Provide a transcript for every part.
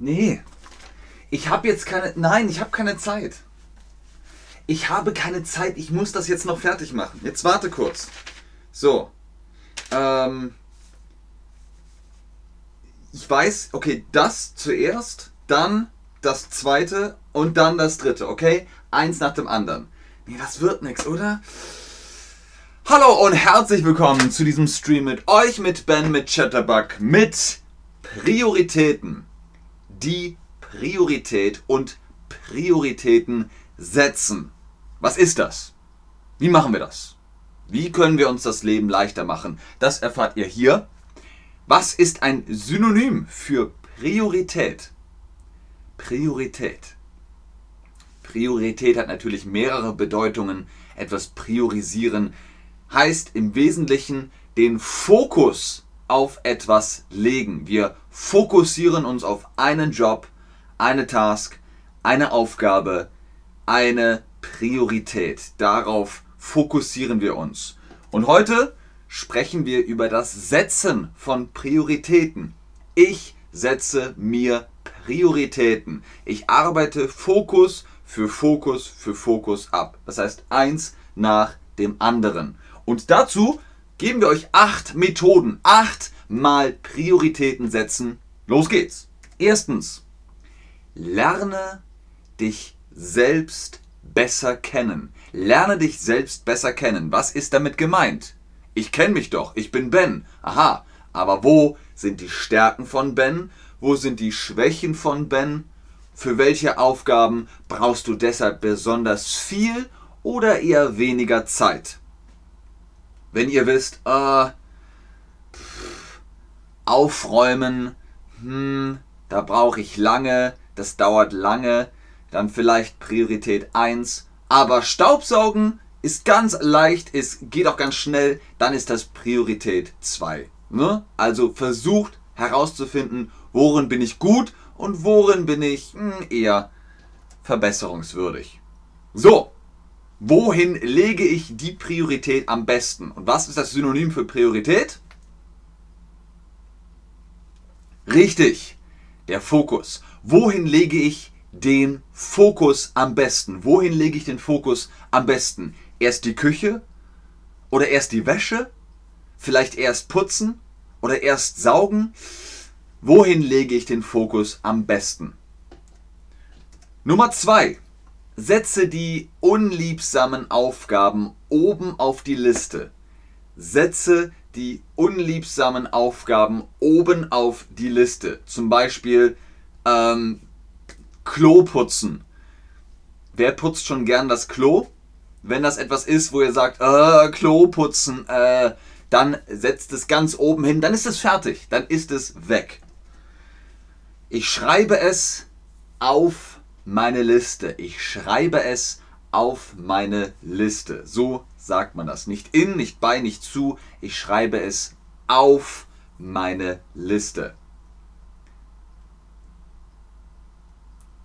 Nee. Ich habe jetzt keine. Nein, ich habe keine Zeit. Ich habe keine Zeit. Ich muss das jetzt noch fertig machen. Jetzt warte kurz. So. Ähm. Ich weiß, okay, das zuerst, dann das zweite und dann das dritte, okay? Eins nach dem anderen. Nee, das wird nichts, oder? Hallo und herzlich willkommen zu diesem Stream mit euch, mit Ben, mit Chatterbug, mit Prioritäten. Die Priorität und Prioritäten setzen. Was ist das? Wie machen wir das? Wie können wir uns das Leben leichter machen? Das erfahrt ihr hier. Was ist ein Synonym für Priorität? Priorität. Priorität hat natürlich mehrere Bedeutungen. Etwas priorisieren heißt im Wesentlichen den Fokus auf etwas legen. Wir fokussieren uns auf einen Job, eine Task, eine Aufgabe, eine Priorität. Darauf fokussieren wir uns. Und heute sprechen wir über das Setzen von Prioritäten. Ich setze mir Prioritäten. Ich arbeite Fokus für Fokus für Fokus ab. Das heißt eins nach dem anderen. Und dazu geben wir euch acht Methoden, acht mal Prioritäten setzen. Los geht's. Erstens, lerne dich selbst besser kennen. Lerne dich selbst besser kennen. Was ist damit gemeint? Ich kenne mich doch, ich bin Ben. Aha, aber wo sind die Stärken von Ben? Wo sind die Schwächen von Ben? Für welche Aufgaben brauchst du deshalb besonders viel oder eher weniger Zeit? Wenn ihr wisst, äh, aufräumen, hm, da brauche ich lange, das dauert lange, dann vielleicht Priorität 1. Aber Staubsaugen ist ganz leicht, es geht auch ganz schnell, dann ist das Priorität 2. Ne? Also versucht herauszufinden, worin bin ich gut und worin bin ich hm, eher verbesserungswürdig. So, wohin lege ich die Priorität am besten? Und was ist das Synonym für Priorität? Richtig, der Fokus. Wohin lege ich den Fokus am besten? Wohin lege ich den Fokus am besten? Erst die Küche? Oder erst die Wäsche? Vielleicht erst putzen? Oder erst saugen? Wohin lege ich den Fokus am besten? Nummer zwei. Setze die unliebsamen Aufgaben oben auf die Liste. Setze die unliebsamen Aufgaben oben auf die Liste. Zum Beispiel ähm, Klo putzen. Wer putzt schon gern das Klo? Wenn das etwas ist, wo ihr sagt, äh, Klo putzen, äh, dann setzt es ganz oben hin, dann ist es fertig, dann ist es weg. Ich schreibe es auf meine Liste. Ich schreibe es auf meine Liste. So sagt man das. Nicht in, nicht bei, nicht zu. Ich schreibe es auf meine Liste.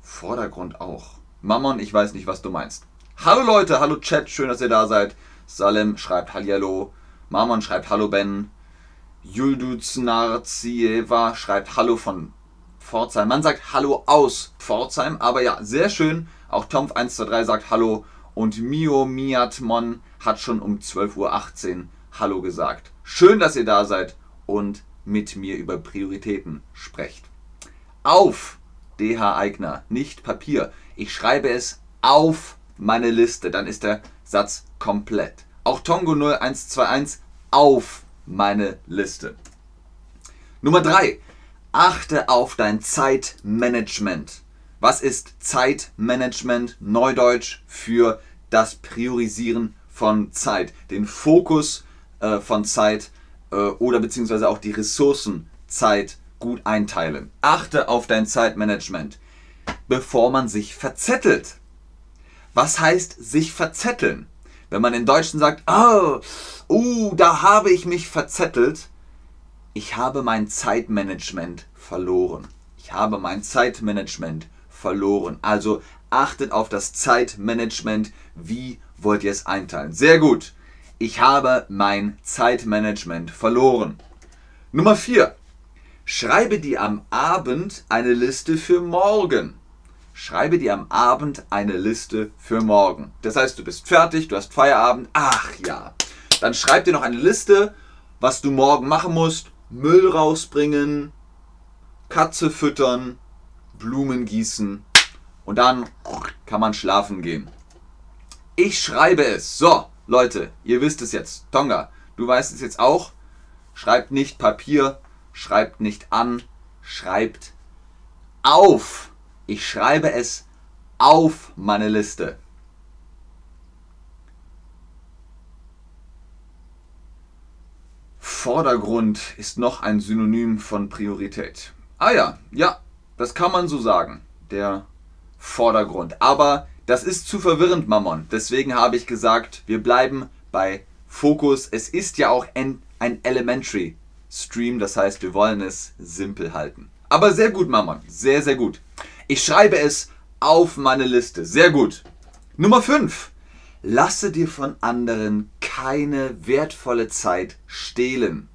Vordergrund auch. Mammon, ich weiß nicht, was du meinst. Hallo Leute, hallo Chat, schön, dass ihr da seid. Salem schreibt Hallihallo. Mammon schreibt Hallo Ben. Yulduz Narzieva schreibt Hallo von Pforzheim. Man sagt Hallo aus Pforzheim, aber ja, sehr schön. Auch Tomf123 sagt Hallo und Mio Miatmon hat schon um 12.18 Uhr Hallo gesagt. Schön, dass ihr da seid und mit mir über Prioritäten sprecht. Auf DH Eigner, nicht Papier. Ich schreibe es auf meine Liste, dann ist der Satz komplett. Auch Tongo 0121 auf meine Liste. Nummer 3. Achte auf dein Zeitmanagement. Was ist Zeitmanagement? Neudeutsch für das Priorisieren von Zeit, den Fokus äh, von Zeit äh, oder beziehungsweise auch die Ressourcen Zeit gut einteilen. Achte auf dein Zeitmanagement, bevor man sich verzettelt. Was heißt sich verzetteln? Wenn man in Deutschen sagt, oh, uh, da habe ich mich verzettelt, ich habe mein Zeitmanagement verloren. Ich habe mein Zeitmanagement verloren. Also achtet auf das Zeitmanagement. Wie wollt ihr es einteilen? Sehr gut. Ich habe mein Zeitmanagement verloren. Nummer 4. Schreibe dir am Abend eine Liste für morgen. Schreibe dir am Abend eine Liste für morgen. Das heißt, du bist fertig, du hast Feierabend. Ach ja. Dann schreib dir noch eine Liste, was du morgen machen musst. Müll rausbringen, Katze füttern, Blumen gießen und dann kann man schlafen gehen. Ich schreibe es. So, Leute, ihr wisst es jetzt. Tonga, du weißt es jetzt auch. Schreibt nicht Papier, schreibt nicht an, schreibt auf. Ich schreibe es auf meine Liste. Vordergrund ist noch ein Synonym von Priorität. Ah ja, ja, das kann man so sagen. Der Vordergrund. Aber das ist zu verwirrend, Mammon. Deswegen habe ich gesagt, wir bleiben bei Fokus. Es ist ja auch ein, ein Elementary Stream, das heißt, wir wollen es simpel halten. Aber sehr gut, Mammon. Sehr, sehr gut. Ich schreibe es auf meine Liste. Sehr gut. Nummer 5. Lasse dir von anderen keine wertvolle Zeit stehlen.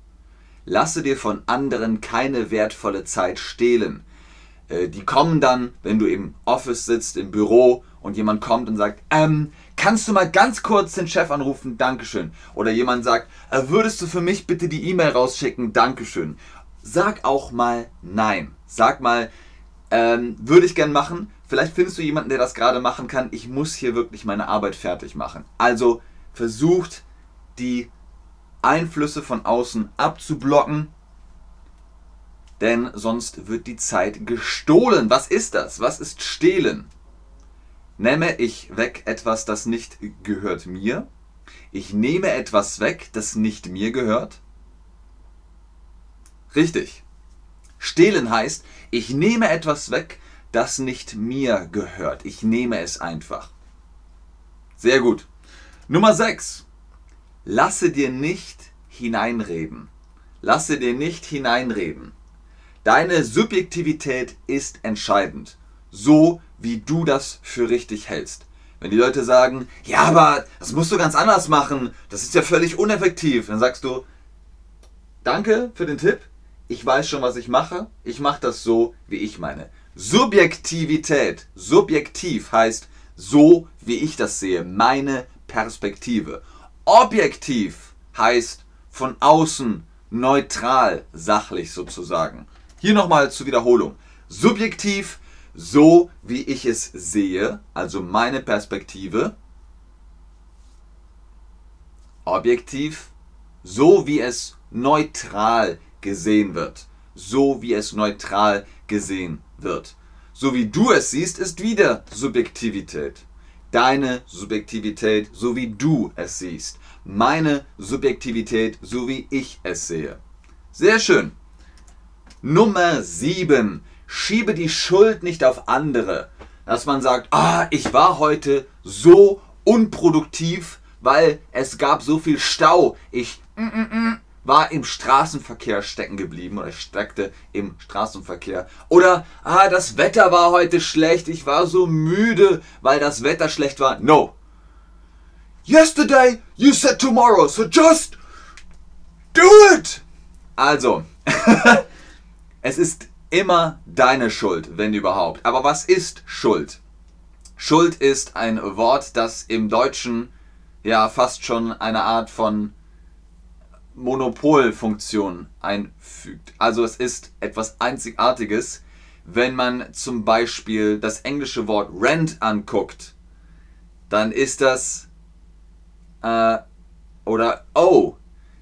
Lasse dir von anderen keine wertvolle Zeit stehlen. Äh, die kommen dann, wenn du im Office sitzt, im Büro und jemand kommt und sagt, ähm, kannst du mal ganz kurz den Chef anrufen? Dankeschön. Oder jemand sagt, äh, würdest du für mich bitte die E-Mail rausschicken? Dankeschön. Sag auch mal nein. Sag mal, ähm, würde ich gern machen. Vielleicht findest du jemanden, der das gerade machen kann. Ich muss hier wirklich meine Arbeit fertig machen. Also versucht die Einflüsse von außen abzublocken denn sonst wird die Zeit gestohlen. Was ist das? Was ist stehlen? Nehme ich weg etwas, das nicht gehört mir? Ich nehme etwas weg, das nicht mir gehört? Richtig. Stehlen heißt, ich nehme etwas weg, das nicht mir gehört. Ich nehme es einfach. Sehr gut. Nummer 6. Lasse dir nicht hineinreden. Lasse dir nicht hineinreden. Deine Subjektivität ist entscheidend. So wie du das für richtig hältst. Wenn die Leute sagen, ja, aber das musst du ganz anders machen, das ist ja völlig uneffektiv, dann sagst du, danke für den Tipp, ich weiß schon, was ich mache, ich mache das so, wie ich meine. Subjektivität, subjektiv heißt so, wie ich das sehe, meine Perspektive. Objektiv heißt von außen, neutral, sachlich sozusagen. Hier nochmal zur Wiederholung. Subjektiv, so wie ich es sehe, also meine Perspektive. Objektiv, so wie es neutral gesehen wird. So wie es neutral gesehen wird. So wie du es siehst, ist wieder Subjektivität. Deine Subjektivität, so wie du es siehst. Meine Subjektivität, so wie ich es sehe. Sehr schön. Nummer 7. Schiebe die Schuld nicht auf andere. Dass man sagt, ah, ich war heute so unproduktiv, weil es gab so viel Stau. Ich war im Straßenverkehr stecken geblieben oder steckte im Straßenverkehr. Oder, ah, das Wetter war heute schlecht. Ich war so müde, weil das Wetter schlecht war. No. Yesterday you said tomorrow, so just do it. Also, Es ist immer deine Schuld, wenn überhaupt. Aber was ist Schuld? Schuld ist ein Wort, das im Deutschen ja fast schon eine Art von Monopolfunktion einfügt. Also es ist etwas Einzigartiges, wenn man zum Beispiel das englische Wort rent anguckt, dann ist das äh, oder oh,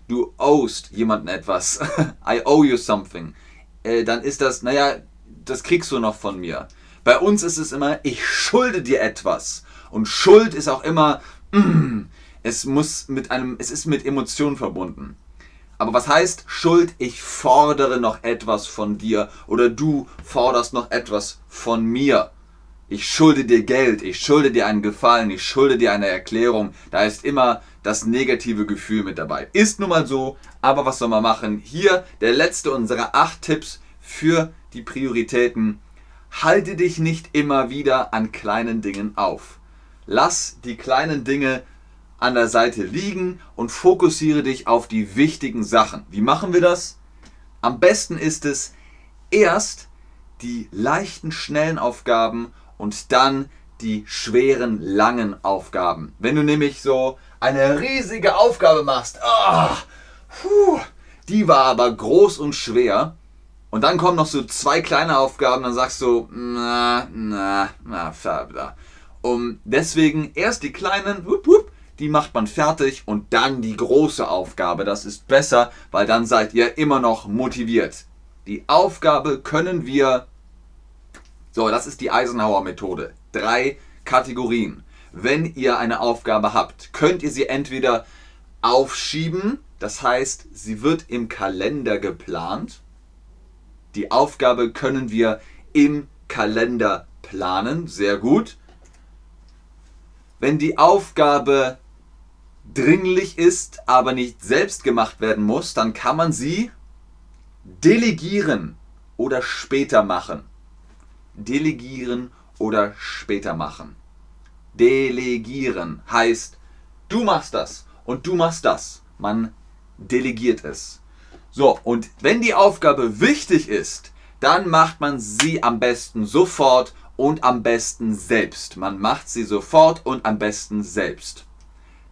du owest jemanden etwas. I owe you something äh, dann ist das, naja, das kriegst du noch von mir. Bei uns ist es immer, ich schulde dir etwas. Und Schuld ist auch immer, mm, es muss mit einem, es ist mit Emotionen verbunden. Aber was heißt Schuld? Ich fordere noch etwas von dir oder du forderst noch etwas von mir. Ich schulde dir Geld, ich schulde dir einen Gefallen, ich schulde dir eine Erklärung. Da ist immer das negative Gefühl mit dabei. Ist nun mal so, aber was soll man machen? Hier der letzte unserer acht Tipps für die Prioritäten. Halte dich nicht immer wieder an kleinen Dingen auf. Lass die kleinen Dinge an der Seite liegen und fokussiere dich auf die wichtigen Sachen. Wie machen wir das? Am besten ist es, erst die leichten, schnellen Aufgaben und dann die schweren, langen Aufgaben. Wenn du nämlich so eine riesige Aufgabe machst, oh, puh, die war aber groß und schwer, und dann kommen noch so zwei kleine Aufgaben, dann sagst du, na, na, na, na. Um, deswegen erst die kleinen, wupp, wupp, die macht man fertig und dann die große Aufgabe. Das ist besser, weil dann seid ihr immer noch motiviert. Die Aufgabe können wir, so, das ist die Eisenhower Methode. Drei Kategorien. Wenn ihr eine Aufgabe habt, könnt ihr sie entweder aufschieben, das heißt, sie wird im Kalender geplant. Die Aufgabe können wir im Kalender planen, sehr gut. Wenn die Aufgabe dringlich ist, aber nicht selbst gemacht werden muss, dann kann man sie delegieren oder später machen. Delegieren oder später machen. Delegieren heißt, du machst das und du machst das. Man delegiert es. So, und wenn die Aufgabe wichtig ist, dann macht man sie am besten sofort und am besten selbst. Man macht sie sofort und am besten selbst.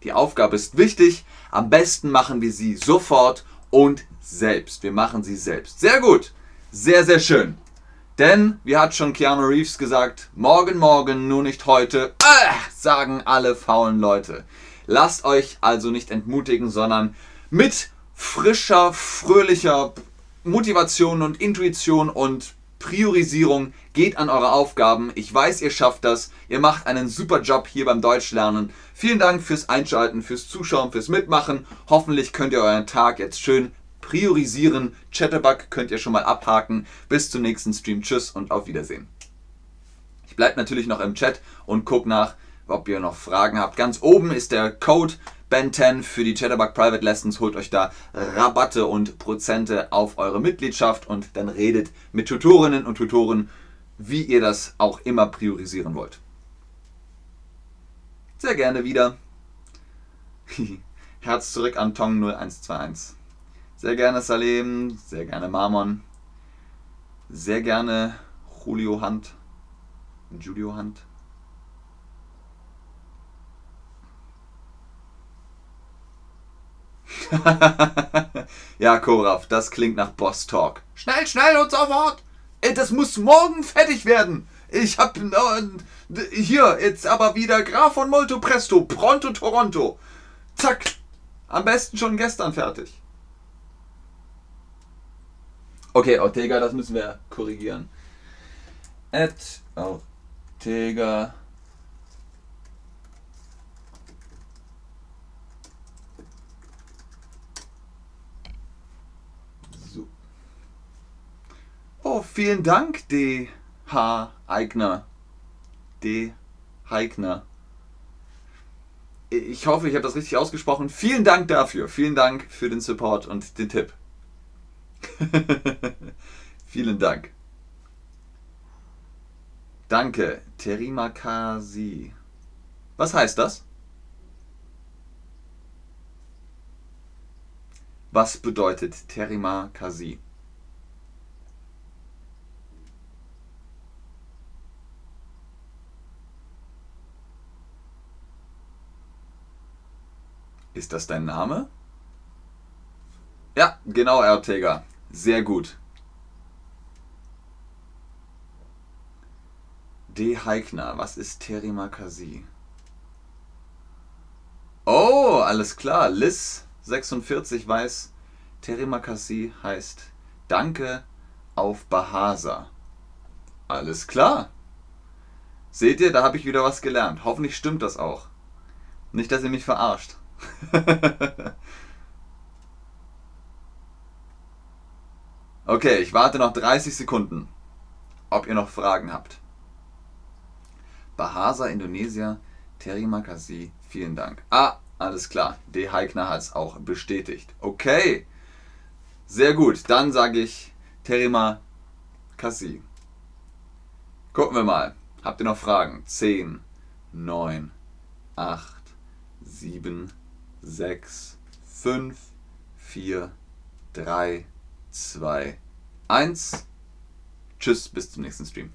Die Aufgabe ist wichtig, am besten machen wir sie sofort und selbst. Wir machen sie selbst. Sehr gut. Sehr, sehr schön. Denn, wie hat schon Keanu Reeves gesagt, morgen, morgen, nur nicht heute, äh, sagen alle faulen Leute. Lasst euch also nicht entmutigen, sondern mit frischer, fröhlicher Motivation und Intuition und Priorisierung geht an eure Aufgaben. Ich weiß, ihr schafft das. Ihr macht einen super Job hier beim Deutschlernen. Vielen Dank fürs Einschalten, fürs Zuschauen, fürs Mitmachen. Hoffentlich könnt ihr euren Tag jetzt schön priorisieren. Chatterbug könnt ihr schon mal abhaken. Bis zum nächsten Stream. Tschüss und auf Wiedersehen. Ich bleibe natürlich noch im Chat und gucke nach, ob ihr noch Fragen habt. Ganz oben ist der Code Ben 10 für die Chatterbug Private Lessons. Holt euch da Rabatte und Prozente auf eure Mitgliedschaft und dann redet mit Tutorinnen und Tutoren, wie ihr das auch immer priorisieren wollt. Sehr gerne wieder. Herz zurück an Tong 0121. Sehr gerne Salem, sehr gerne Marmon, sehr gerne Julio Hunt, Julio Hunt. ja, Koraf, das klingt nach Boss Talk. Schnell, schnell und sofort! Das muss morgen fertig werden! Ich hab äh, hier jetzt aber wieder Graf von Molto Presto, Pronto Toronto. Zack! Am besten schon gestern fertig. Okay, Ortega, das müssen wir korrigieren. At Ortega vielen Dank, D.H. Eigner. D. Heigner. Ich hoffe, ich habe das richtig ausgesprochen. Vielen Dank dafür. Vielen Dank für den Support und den Tipp. Vielen Dank. Danke, Terimakasi. Was heißt das? Was bedeutet Terimakasi? Ist das dein Name? Ja, genau, Ortega. Sehr gut. D. Heikner, was ist Terimakasi? Oh, alles klar. Liz 46 weiß, Terimakasi heißt Danke auf Bahasa. Alles klar. Seht ihr, da habe ich wieder was gelernt. Hoffentlich stimmt das auch. Nicht, dass ihr mich verarscht. okay, ich warte noch 30 Sekunden, ob ihr noch Fragen habt. Bahasa Indonesia, Terima kasih, vielen Dank. Ah, alles klar. D. Heikner hat es auch bestätigt. Okay, sehr gut. Dann sage ich Terima kasih. Gucken wir mal. Habt ihr noch Fragen? 10, 9, 8, 7, 6, 5, 4, 3, 2, 1. Tschüss, bis zum nächsten Stream.